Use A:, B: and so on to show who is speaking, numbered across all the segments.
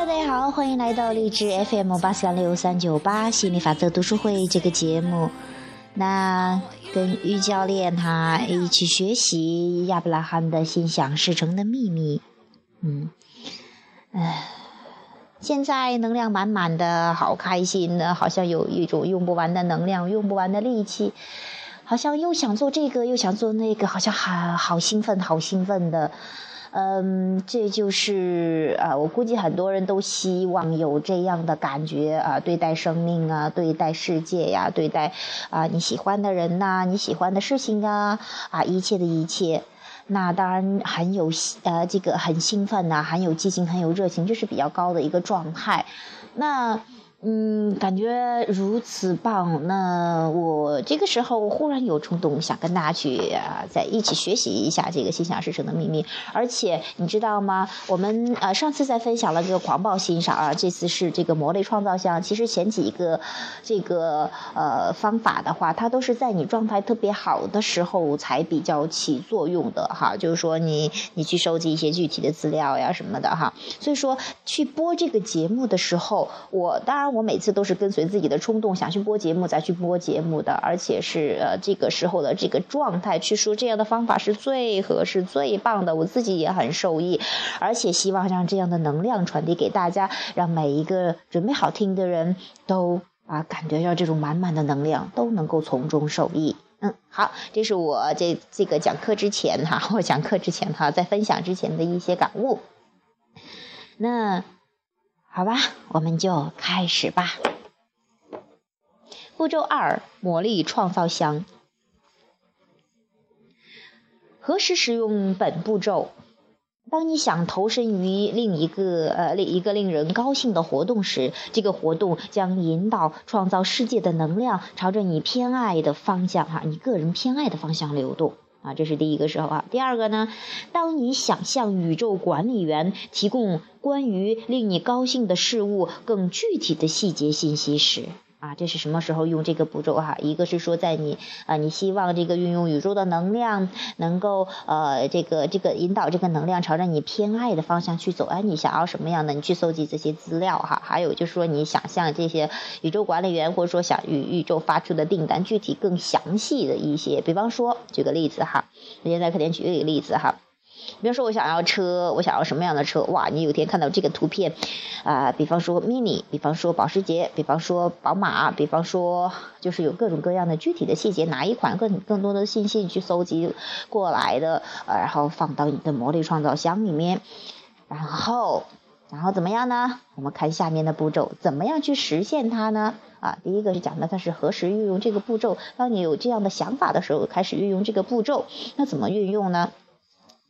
A: 大家好，欢迎来到励志 FM 八三六三九八心理法则读书会这个节目。那跟于教练他一起学习亚伯拉罕的心想事成的秘密。嗯，唉，现在能量满满的，好开心的，好像有一种用不完的能量，用不完的力气，好像又想做这个，又想做那个，好像好好兴奋，好兴奋的。嗯，这就是啊，我估计很多人都希望有这样的感觉啊，对待生命啊，对待世界呀，对待啊你喜欢的人呐，你喜欢的事情啊，啊一切的一切，那当然很有呃这个很兴奋呐，很有激情，很有热情，这是比较高的一个状态，那。嗯，感觉如此棒。那我这个时候忽然有冲动，想跟大家去啊，在一起学习一下这个心想事成的秘密。而且你知道吗？我们呃上次在分享了这个狂暴欣赏啊，这次是这个魔力创造箱。其实前几个这个呃方法的话，它都是在你状态特别好的时候才比较起作用的哈。就是说你你去收集一些具体的资料呀什么的哈。所以说去播这个节目的时候，我当然。我每次都是跟随自己的冲动，想去播节目再去播节目的，而且是呃这个时候的这个状态去说这样的方法是最合适、最棒的，我自己也很受益，而且希望让这样的能量传递给大家，让每一个准备好听的人都啊感觉到这种满满的能量，都能够从中受益。嗯，好，这是我这这个讲课之前哈，我讲课之前哈，在分享之前的一些感悟。那。好吧，我们就开始吧。步骤二：魔力创造箱。何时使用本步骤？当你想投身于另一个呃另一个令人高兴的活动时，这个活动将引导创造世界的能量朝着你偏爱的方向哈，你个人偏爱的方向流动。啊，这是第一个时候啊。第二个呢，当你想向宇宙管理员提供关于令你高兴的事物更具体的细节信息时。啊，这是什么时候用这个步骤哈？一个是说，在你啊，你希望这个运用宇宙的能量，能够呃，这个这个引导这个能量朝着你偏爱的方向去走。哎，你想要什么样的？你去搜集这些资料哈。还有就是说，你想象这些宇宙管理员，或者说想与宇宙发出的订单，具体更详细的一些。比方说，举个例子哈，我现在肯定举一个例子哈。比如说，我想要车，我想要什么样的车？哇，你有天看到这个图片，啊，比方说 mini，比方说保时捷，比方说宝马，比方说就是有各种各样的具体的细节，哪一款更更多的信息去搜集过来的，呃，然后放到你的魔力创造箱里面，然后，然后怎么样呢？我们看下面的步骤，怎么样去实现它呢？啊，第一个是讲的它是何时运用这个步骤，当你有这样的想法的时候，开始运用这个步骤，那怎么运用呢？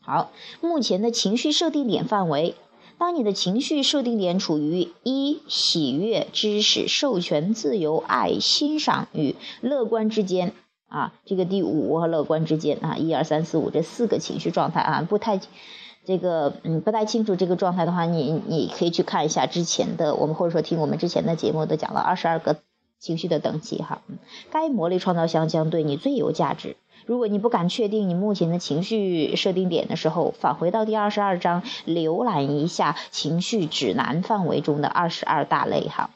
A: 好，目前的情绪设定点范围，当你的情绪设定点处于一喜悦、知识、授权、自由、爱、欣赏与乐观之间啊，这个第五和乐观之间啊，一二三四五这四个情绪状态啊，不太这个嗯不太清楚这个状态的话，你你可以去看一下之前的我们或者说听我们之前的节目都讲了二十二个情绪的等级哈，该魔力创造箱将对你最有价值。如果你不敢确定你目前的情绪设定点的时候，返回到第二十二章，浏览一下情绪指南范围中的二十二大类哈。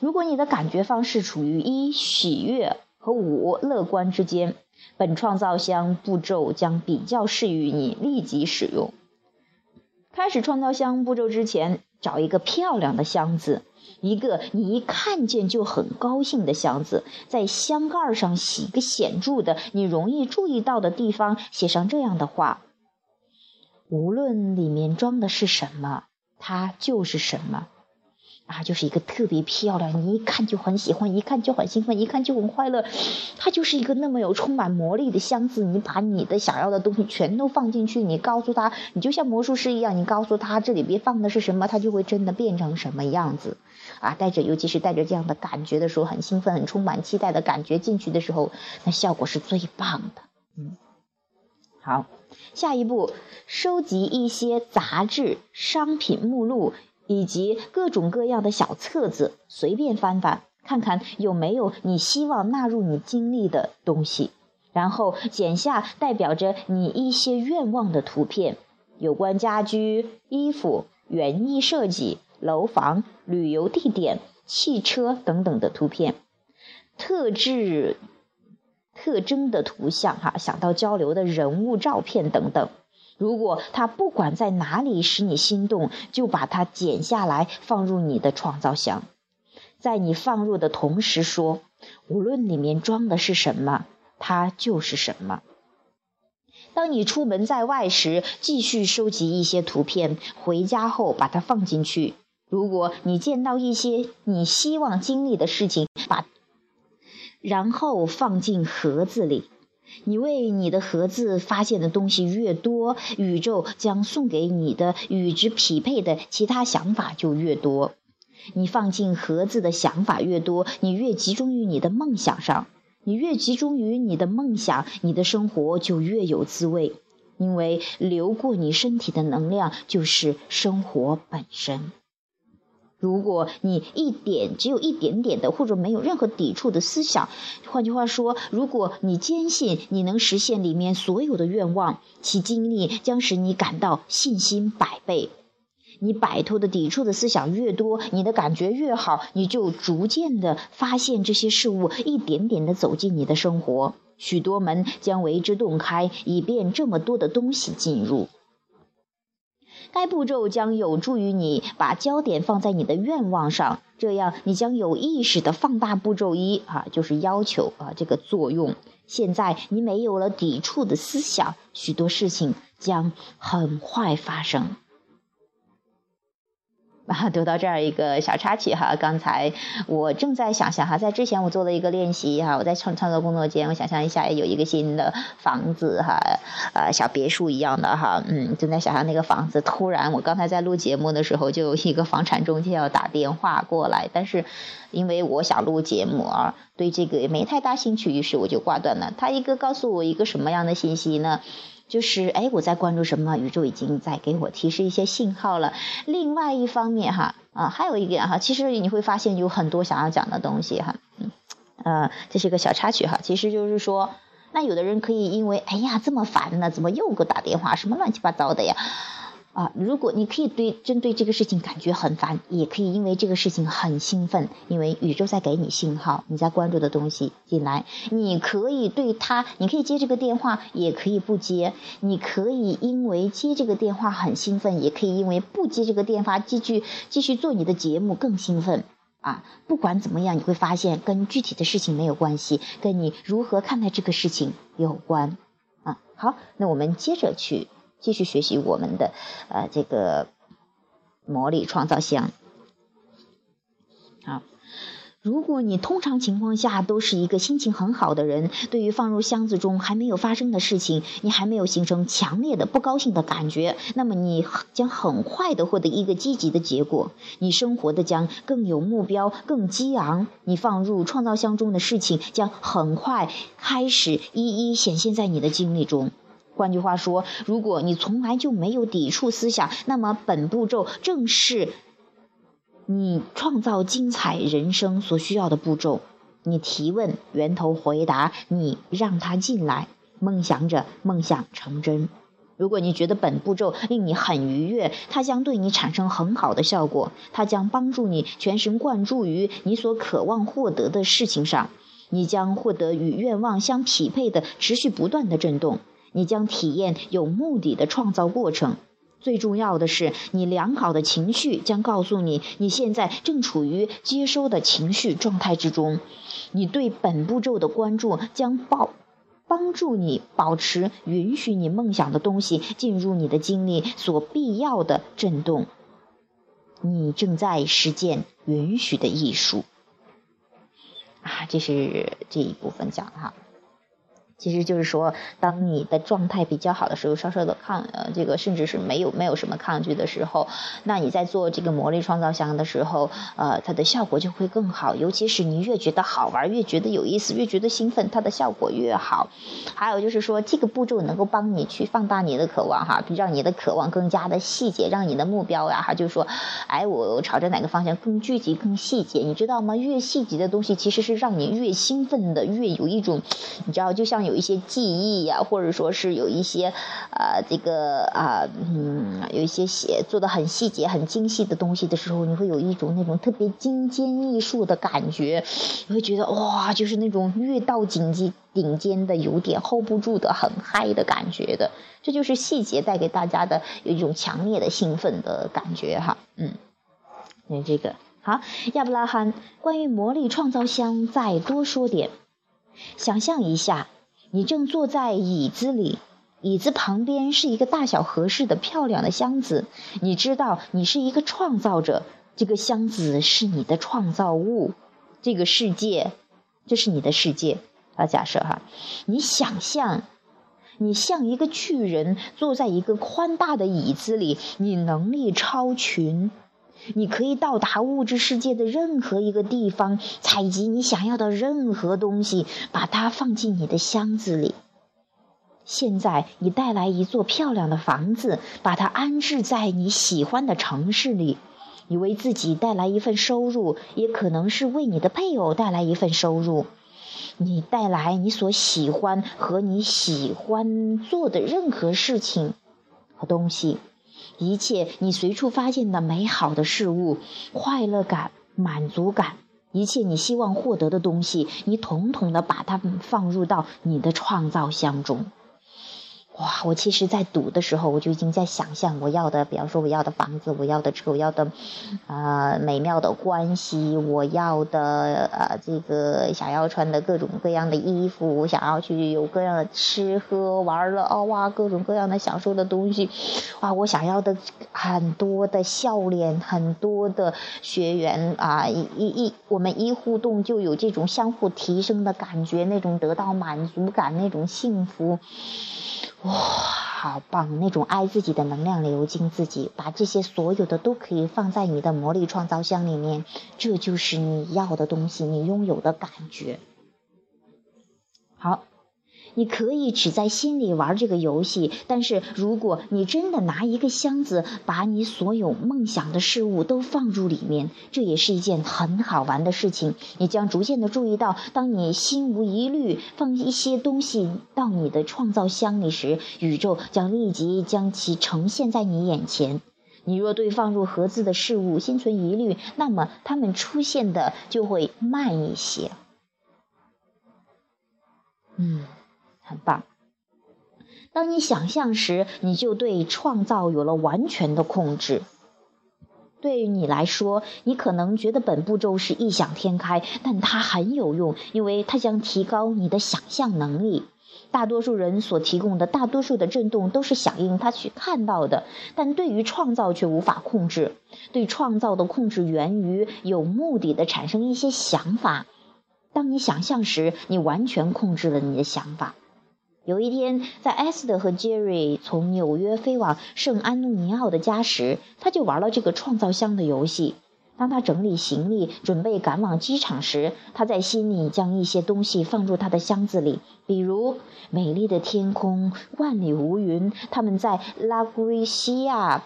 A: 如果你的感觉方式处于一喜悦和五乐观之间，本创造箱步骤将比较适于你立即使用。开始创造箱步骤之前，找一个漂亮的箱子。一个你一看见就很高兴的箱子，在箱盖上写个显著的、你容易注意到的地方，写上这样的话：无论里面装的是什么，它就是什么。啊，就是一个特别漂亮，你一看就很喜欢，一看就很兴奋，一看就很快乐。它就是一个那么有充满魔力的箱子，你把你的想要的东西全都放进去，你告诉他，你就像魔术师一样，你告诉他这里边放的是什么，他就会真的变成什么样子。啊，带着，尤其是带着这样的感觉的时候，很兴奋、很充满期待的感觉进去的时候，那效果是最棒的。嗯，好，下一步，收集一些杂志、商品目录。以及各种各样的小册子，随便翻翻，看看有没有你希望纳入你经历的东西。然后剪下代表着你一些愿望的图片，有关家居、衣服、园艺设计、楼房、旅游地点、汽车等等的图片，特质、特征的图像，哈，想到交流的人物照片等等。如果它不管在哪里使你心动，就把它剪下来放入你的创造箱，在你放入的同时说，无论里面装的是什么，它就是什么。当你出门在外时，继续收集一些图片，回家后把它放进去。如果你见到一些你希望经历的事情，把然后放进盒子里。你为你的盒子发现的东西越多，宇宙将送给你的与之匹配的其他想法就越多。你放进盒子的想法越多，你越集中于你的梦想上。你越集中于你的梦想，你的生活就越有滋味，因为流过你身体的能量就是生活本身。如果你一点只有一点点的，或者没有任何抵触的思想，换句话说，如果你坚信你能实现里面所有的愿望，其经历将使你感到信心百倍。你摆脱的抵触的思想越多，你的感觉越好，你就逐渐的发现这些事物一点点的走进你的生活，许多门将为之洞开，以便这么多的东西进入。该步骤将有助于你把焦点放在你的愿望上，这样你将有意识的放大步骤一啊，就是要求啊这个作用。现在你没有了抵触的思想，许多事情将很快发生。啊，读到这儿一个小插曲哈，刚才我正在想象哈，在之前我做了一个练习哈，我在创创作工作间，我想象一下有一个新的房子哈，呃，小别墅一样的哈，嗯，正在想象那个房子，突然我刚才在录节目的时候，就有一个房产中介要打电话过来，但是因为我想录节目啊，对这个也没太大兴趣，于是我就挂断了。他一个告诉我一个什么样的信息呢？就是哎，我在关注什么？宇宙已经在给我提示一些信号了。另外一方面哈，啊，还有一点哈，其实你会发现有很多想要讲的东西哈，嗯，呃，这是一个小插曲哈，其实就是说，那有的人可以因为哎呀这么烦呢，怎么又给我打电话，什么乱七八糟的呀？啊，如果你可以对针对这个事情感觉很烦，也可以因为这个事情很兴奋，因为宇宙在给你信号，你在关注的东西进来，你可以对他，你可以接这个电话，也可以不接，你可以因为接这个电话很兴奋，也可以因为不接这个电话继续继续做你的节目更兴奋啊。不管怎么样，你会发现跟具体的事情没有关系，跟你如何看待这个事情有关啊。好，那我们接着去。继续学习我们的呃这个魔力创造箱。好，如果你通常情况下都是一个心情很好的人，对于放入箱子中还没有发生的事情，你还没有形成强烈的不高兴的感觉，那么你将很快的获得一个积极的结果，你生活的将更有目标、更激昂，你放入创造箱中的事情将很快开始一一显现在你的经历中。换句话说，如果你从来就没有抵触思想，那么本步骤正是你创造精彩人生所需要的步骤。你提问，源头回答，你让他进来，梦想着梦想成真。如果你觉得本步骤令你很愉悦，它将对你产生很好的效果，它将帮助你全神贯注于你所渴望获得的事情上，你将获得与愿望相匹配的持续不断的震动。你将体验有目的的创造过程。最重要的是，你良好的情绪将告诉你，你现在正处于接收的情绪状态之中。你对本步骤的关注将报帮助你保持允许你梦想的东西进入你的经历所必要的震动。你正在实践允许的艺术。啊，这是这一部分讲的哈。其实就是说，当你的状态比较好的时候，稍稍的抗呃，这个甚至是没有没有什么抗拒的时候，那你在做这个魔力创造箱的时候，呃，它的效果就会更好。尤其是你越觉得好玩，越觉得有意思，越觉得兴奋，它的效果越好。还有就是说，这个步骤能够帮你去放大你的渴望哈，让你的渴望更加的细节，让你的目标呀哈，就是说，哎，我朝着哪个方向更具体、更细节，你知道吗？越细节的东西其实是让你越兴奋的，越有一种，你知道，就像。有一些记忆呀，或者说是有一些啊这个啊嗯有一些写做的很细节、很精细的东西的时候，你会有一种那种特别精尖艺术的感觉，你会觉得哇，就是那种越到顶级顶尖的有点 hold 不住的很嗨的感觉的，这就是细节带给大家的有一种强烈的兴奋的感觉哈，嗯，那这个。好，亚伯拉罕，关于魔力创造箱再多说点。想象一下，你正坐在椅子里，椅子旁边是一个大小合适的漂亮的箱子。你知道你是一个创造者，这个箱子是你的创造物，这个世界，这是你的世界。啊，假设哈，你想象，你像一个巨人坐在一个宽大的椅子里，你能力超群。你可以到达物质世界的任何一个地方，采集你想要的任何东西，把它放进你的箱子里。现在，你带来一座漂亮的房子，把它安置在你喜欢的城市里。你为自己带来一份收入，也可能是为你的配偶带来一份收入。你带来你所喜欢和你喜欢做的任何事情和东西。一切你随处发现的美好的事物、快乐感、满足感，一切你希望获得的东西，你统统的把它们放入到你的创造箱中。哇！我其实，在读的时候，我就已经在想象我要的，比方说我要的房子，我要的车，我要的，呃，美妙的关系，我要的，呃，这个想要穿的各种各样的衣服，我想要去有各样的吃喝玩乐，哦哇，各种各样的享受的东西，哇，我想要的很多的笑脸，很多的学员啊，一一我们一互动就有这种相互提升的感觉，那种得到满足感，那种幸福。哇，好棒！那种爱自己的能量流进自己，把这些所有的都可以放在你的魔力创造箱里面，这就是你要的东西，你拥有的感觉。好。你可以只在心里玩这个游戏，但是如果你真的拿一个箱子，把你所有梦想的事物都放入里面，这也是一件很好玩的事情。你将逐渐的注意到，当你心无疑虑放一些东西到你的创造箱里时，宇宙将立即将其呈现在你眼前。你若对放入盒子的事物心存疑虑，那么它们出现的就会慢一些。嗯。很棒。当你想象时，你就对创造有了完全的控制。对于你来说，你可能觉得本步骤是异想天开，但它很有用，因为它将提高你的想象能力。大多数人所提供的大多数的震动都是响应他去看到的，但对于创造却无法控制。对创造的控制源于有目的的产生一些想法。当你想象时，你完全控制了你的想法。有一天，在艾斯特和杰瑞从纽约飞往圣安东尼奥的家时，他就玩了这个创造箱的游戏。当他整理行李，准备赶往机场时，他在心里将一些东西放入他的箱子里，比如美丽的天空、万里无云。他们在拉圭西亚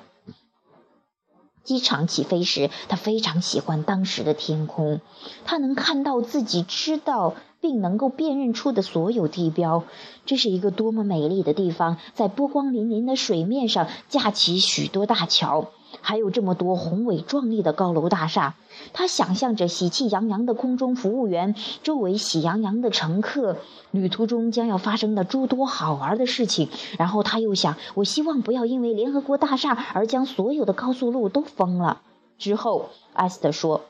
A: 机场起飞时，他非常喜欢当时的天空，他能看到自己知道。并能够辨认出的所有地标，这是一个多么美丽的地方！在波光粼粼的水面上架起许多大桥，还有这么多宏伟壮丽的高楼大厦。他想象着喜气洋洋的空中服务员，周围喜洋洋的乘客，旅途中将要发生的诸多好玩的事情。然后他又想：我希望不要因为联合国大厦而将所有的高速路都封了。之后，艾斯特说。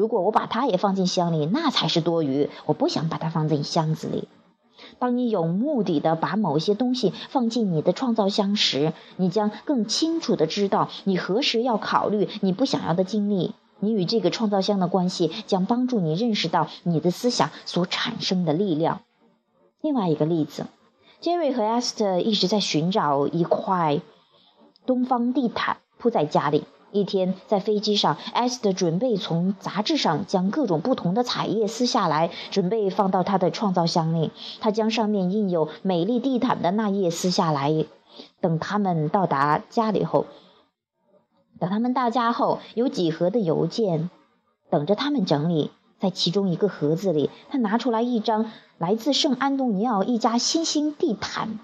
A: 如果我把它也放进箱里，那才是多余。我不想把它放进箱子里。当你有目的的把某些东西放进你的创造箱时，你将更清楚的知道你何时要考虑你不想要的经历。你与这个创造箱的关系将帮助你认识到你的思想所产生的力量。另外一个例子，杰瑞和艾斯特一直在寻找一块东方地毯铺在家里。一天，在飞机上，艾斯特准备从杂志上将各种不同的彩页撕下来，准备放到他的创造箱里。他将上面印有美丽地毯的那页撕下来。等他们到达家里后，等他们到家后，有几盒的邮件等着他们整理。在其中一个盒子里，他拿出来一张来自圣安东尼奥一家新兴地毯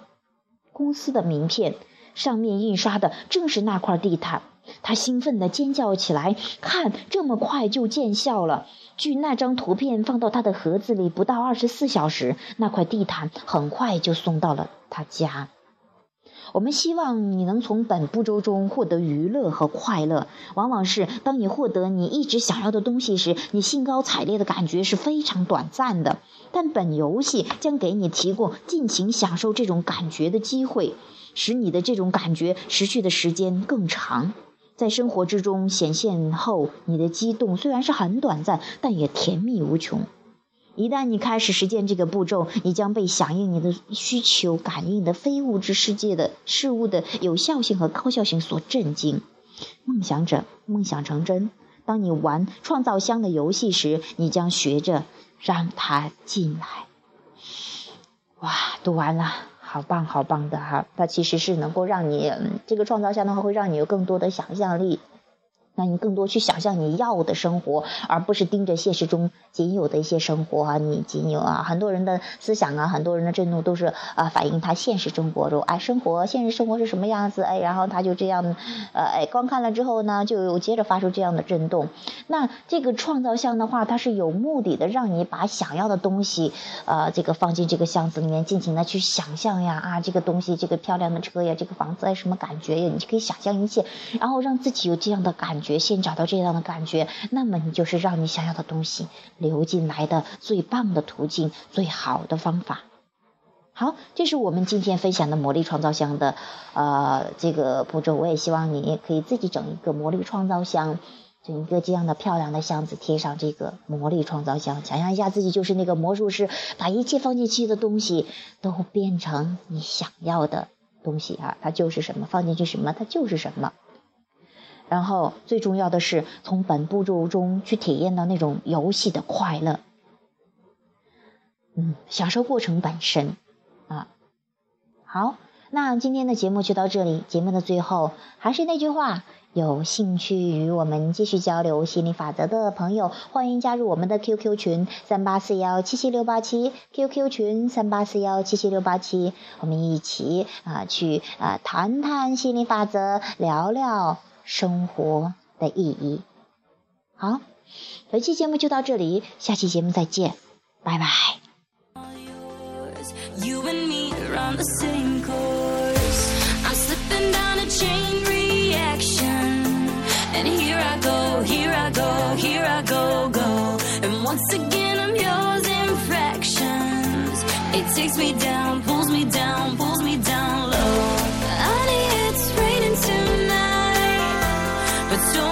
A: 公司的名片，上面印刷的正是那块地毯。他兴奋地尖叫起来：“看，这么快就见效了！”据那张图片放到他的盒子里，不到二十四小时，那块地毯很快就送到了他家。我们希望你能从本步骤中获得娱乐和快乐。往往是当你获得你一直想要的东西时，你兴高采烈的感觉是非常短暂的。但本游戏将给你提供尽情享受这种感觉的机会，使你的这种感觉持续的时间更长。在生活之中显现后，你的激动虽然是很短暂，但也甜蜜无穷。一旦你开始实践这个步骤，你将被响应你的需求感应的非物质世界的事物的有效性和高效性所震惊。梦想者，梦想成真。当你玩创造箱的游戏时，你将学着让它进来。哇，读完了。好棒，好棒的哈！它其实是能够让你这个创造下的话，会让你有更多的想象力。让你更多去想象你要的生活，而不是盯着现实中仅有的一些生活啊，你仅有啊，很多人的思想啊，很多人的震动都是啊，反映他现实生活中哎，生活现实生活是什么样子哎，然后他就这样，呃哎，观看了之后呢，就接着发出这样的震动。那这个创造箱的话，它是有目的的，让你把想要的东西，呃，这个放进这个箱子里面，尽情的去想象呀啊，这个东西，这个漂亮的车呀，这个房子哎，什么感觉呀，你可以想象一切，然后让自己有这样的感。觉觉先找到这样的感觉，那么你就是让你想要的东西流进来的最棒的途径，最好的方法。好，这是我们今天分享的魔力创造箱的呃这个步骤。我也希望你也可以自己整一个魔力创造箱，整一个这样的漂亮的箱子，贴上这个魔力创造箱。想象一下自己就是那个魔术师，把一切放进去的东西都变成你想要的东西啊，它就是什么，放进去什么，它就是什么。然后最重要的是从本步骤中去体验到那种游戏的快乐，嗯，享受过程本身啊。好，那今天的节目就到这里。节目的最后还是那句话，有兴趣与我们继续交流心理法则的朋友，欢迎加入我们的 QQ 群三八四幺七七六八七，QQ 群三八四幺七七六八七，我们一起啊去啊谈谈心理法则，聊聊。生活的意义。好本期节目就到这里下期节目再见拜拜。
B: It takes me down but still